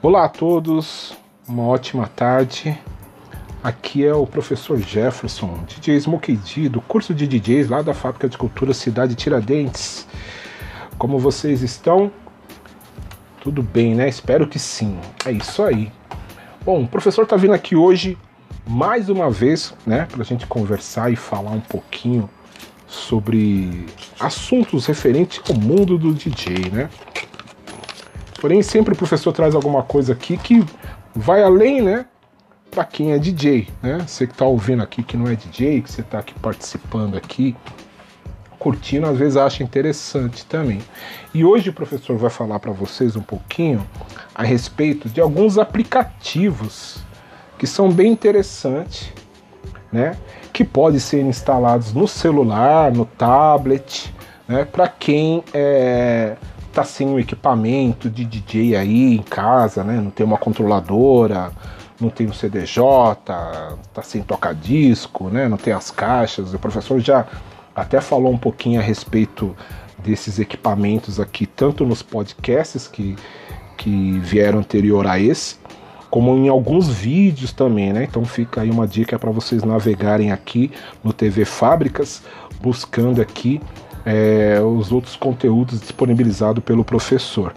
Olá a todos, uma ótima tarde. Aqui é o professor Jefferson, DJ Smokey D, do curso de DJs lá da Fábrica de Cultura Cidade Tiradentes. Como vocês estão? Tudo bem, né? Espero que sim. É isso aí. Bom, o professor está vindo aqui hoje mais uma vez, né, para a gente conversar e falar um pouquinho sobre assuntos referentes ao mundo do DJ, né? Porém, sempre o professor traz alguma coisa aqui que vai além, né? Para quem é DJ, né? Você que está ouvindo aqui que não é DJ, que você está aqui participando aqui, curtindo, às vezes acha interessante também. E hoje o professor vai falar para vocês um pouquinho a respeito de alguns aplicativos que são bem interessantes, né? Que podem ser instalados no celular, no tablet, né? Para quem é tá sem um equipamento de DJ aí em casa, né? Não tem uma controladora, não tem um CDJ, tá sem toca-disco, né? Não tem as caixas. O professor já até falou um pouquinho a respeito desses equipamentos aqui, tanto nos podcasts que, que vieram anterior a esse, como em alguns vídeos também, né? Então fica aí uma dica para vocês navegarem aqui no TV Fábricas, buscando aqui é, os outros conteúdos disponibilizados pelo professor.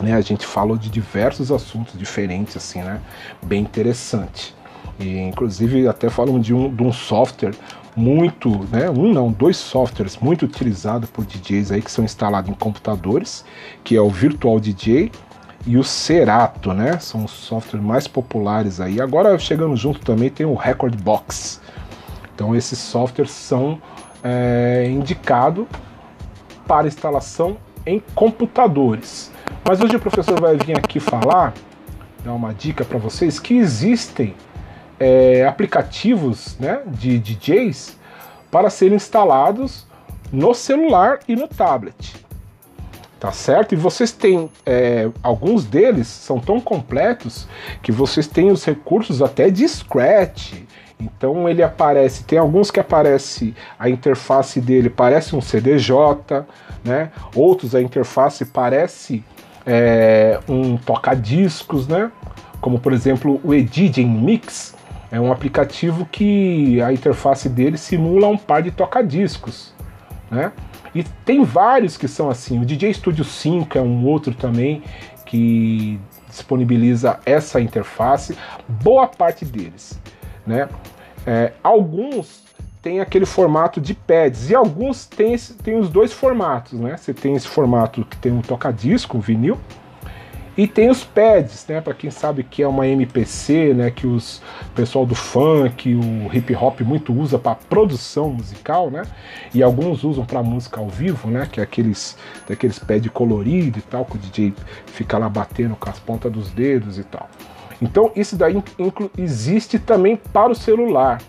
Né, a gente falou de diversos assuntos diferentes, assim, né? Bem interessante. E, inclusive até falam de um, de um software muito, né? Um não, dois softwares muito utilizados por DJs aí que são instalados em computadores, que é o Virtual DJ e o Serato, né? São os softwares mais populares aí. Agora chegando junto também tem o Record Box. Então esses softwares são é, indicado para instalação em computadores. Mas hoje o professor vai vir aqui falar, dar uma dica para vocês, que existem é, aplicativos né, de DJs para serem instalados no celular e no tablet. Tá certo? E vocês têm é, alguns deles são tão completos que vocês têm os recursos até de Scratch, então ele aparece, tem alguns que aparece a interface dele parece um CDJ, né? Outros a interface parece é, um toca-discos, né? Como por exemplo o Editing Mix, é um aplicativo que a interface dele simula um par de toca-discos, né? E tem vários que são assim. O DJ Studio 5 é um outro também que disponibiliza essa interface. Boa parte deles né? É, alguns têm aquele formato de pads e alguns têm, têm os dois formatos, né? Você tem esse formato que tem um toca-disco, um vinil, e tem os pads, né? Para quem sabe que é uma MPC, né? Que os pessoal do funk, o hip hop muito usa para produção musical, né? E alguns usam para música ao vivo, né? Que é aqueles pads colorido e tal, que o DJ fica lá batendo com as pontas dos dedos e tal. Então isso daí existe também para o celular.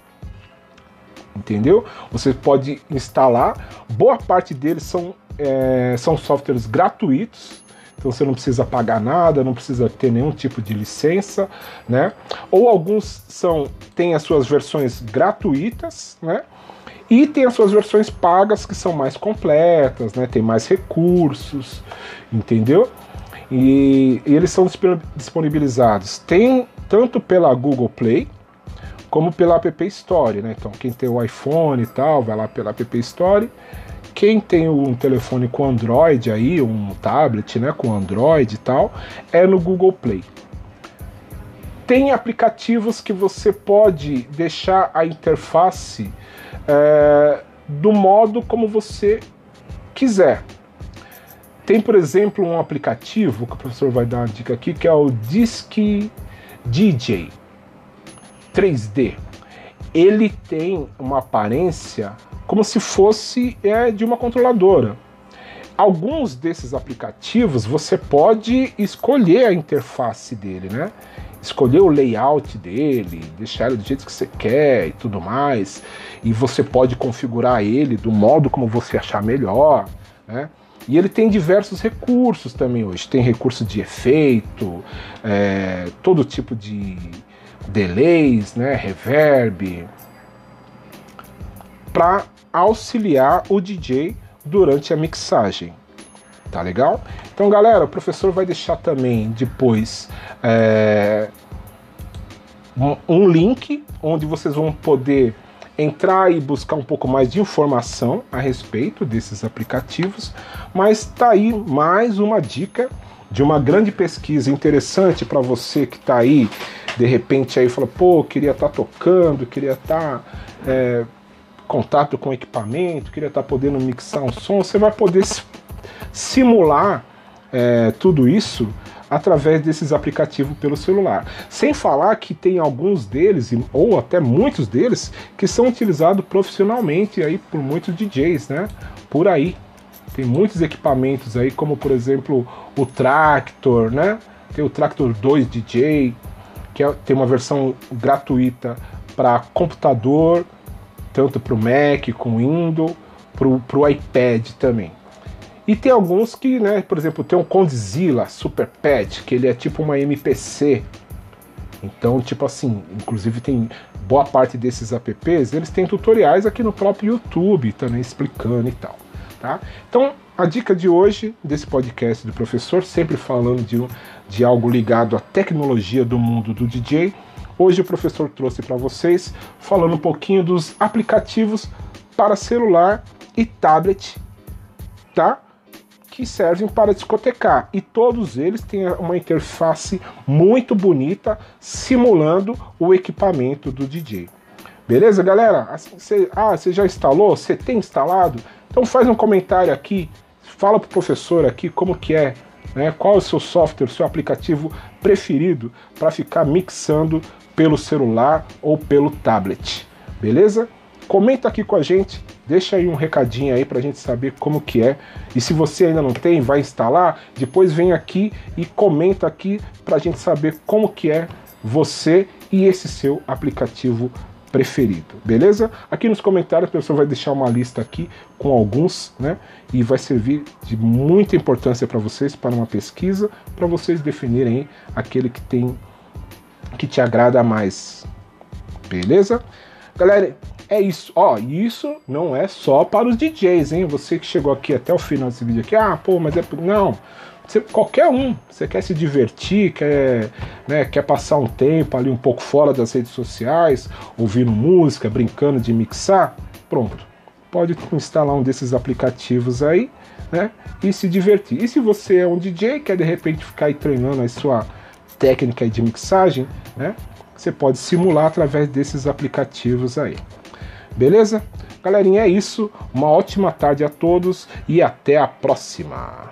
Entendeu? Você pode instalar, boa parte deles são, é, são softwares gratuitos, então você não precisa pagar nada, não precisa ter nenhum tipo de licença, né? Ou alguns são têm as suas versões gratuitas, né? E tem as suas versões pagas que são mais completas, né? Tem mais recursos, entendeu? E, e eles são disponibilizados tem tanto pela Google Play como pela App Store, né? Então quem tem o iPhone e tal, vai lá pela App Store. Quem tem um telefone com Android aí, um tablet, né, com Android e tal, é no Google Play. Tem aplicativos que você pode deixar a interface é, do modo como você quiser. Tem, por exemplo, um aplicativo que o professor vai dar uma dica aqui, que é o Disc DJ 3D. Ele tem uma aparência como se fosse é, de uma controladora. Alguns desses aplicativos você pode escolher a interface dele, né? Escolher o layout dele, deixar ele do jeito que você quer e tudo mais. E você pode configurar ele do modo como você achar melhor, né? E ele tem diversos recursos também hoje. Tem recurso de efeito, é, todo tipo de delays, né, reverb, para auxiliar o DJ durante a mixagem. Tá legal? Então, galera, o professor vai deixar também depois é, um, um link onde vocês vão poder entrar e buscar um pouco mais de informação a respeito desses aplicativos, mas tá aí mais uma dica de uma grande pesquisa interessante para você que está aí, de repente aí fala, pô, queria estar tá tocando, queria estar tá, é, contato com equipamento, queria estar tá podendo mixar um som, você vai poder simular é, tudo isso através desses aplicativos pelo celular. Sem falar que tem alguns deles, ou até muitos deles, que são utilizados profissionalmente aí por muitos DJs, né? Por aí. Tem muitos equipamentos aí, como por exemplo o Tractor, né? Tem o Tractor 2 DJ, que é, tem uma versão gratuita para computador, tanto para o Mac com Windows, para o iPad também. E tem alguns que, né, por exemplo, tem um Condzilla Super Pad, que ele é tipo uma MPC. Então, tipo assim, inclusive tem boa parte desses apps, eles têm tutoriais aqui no próprio YouTube também explicando e tal, tá? Então, a dica de hoje desse podcast do professor, sempre falando de, de algo ligado à tecnologia do mundo do DJ, hoje o professor trouxe para vocês falando um pouquinho dos aplicativos para celular e tablet, tá? Que servem para discotecar e todos eles têm uma interface muito bonita simulando o equipamento do DJ. Beleza, galera? Cê, ah, você já instalou? Você tem instalado? Então faz um comentário aqui, fala pro professor aqui como que é, né? Qual é o seu software, seu aplicativo preferido para ficar mixando pelo celular ou pelo tablet. Beleza? Comenta aqui com a gente Deixa aí um recadinho aí pra gente saber como que é. E se você ainda não tem, vai instalar, depois vem aqui e comenta aqui pra gente saber como que é você e esse seu aplicativo preferido, beleza? Aqui nos comentários o pessoal vai deixar uma lista aqui com alguns, né? E vai servir de muita importância para vocês para uma pesquisa, para vocês definirem aquele que tem que te agrada mais. Beleza? Galera, é isso. Ó, isso não é só para os DJs, hein? Você que chegou aqui até o final desse vídeo aqui, ah, pô, mas é. Não. Você, qualquer um, você quer se divertir, quer, né, quer passar um tempo ali um pouco fora das redes sociais, ouvindo música, brincando de mixar, pronto. Pode instalar um desses aplicativos aí, né? E se divertir. E se você é um DJ, quer de repente ficar aí treinando a sua técnica de mixagem, né? Você pode simular através desses aplicativos aí. Beleza? Galerinha, é isso. Uma ótima tarde a todos e até a próxima.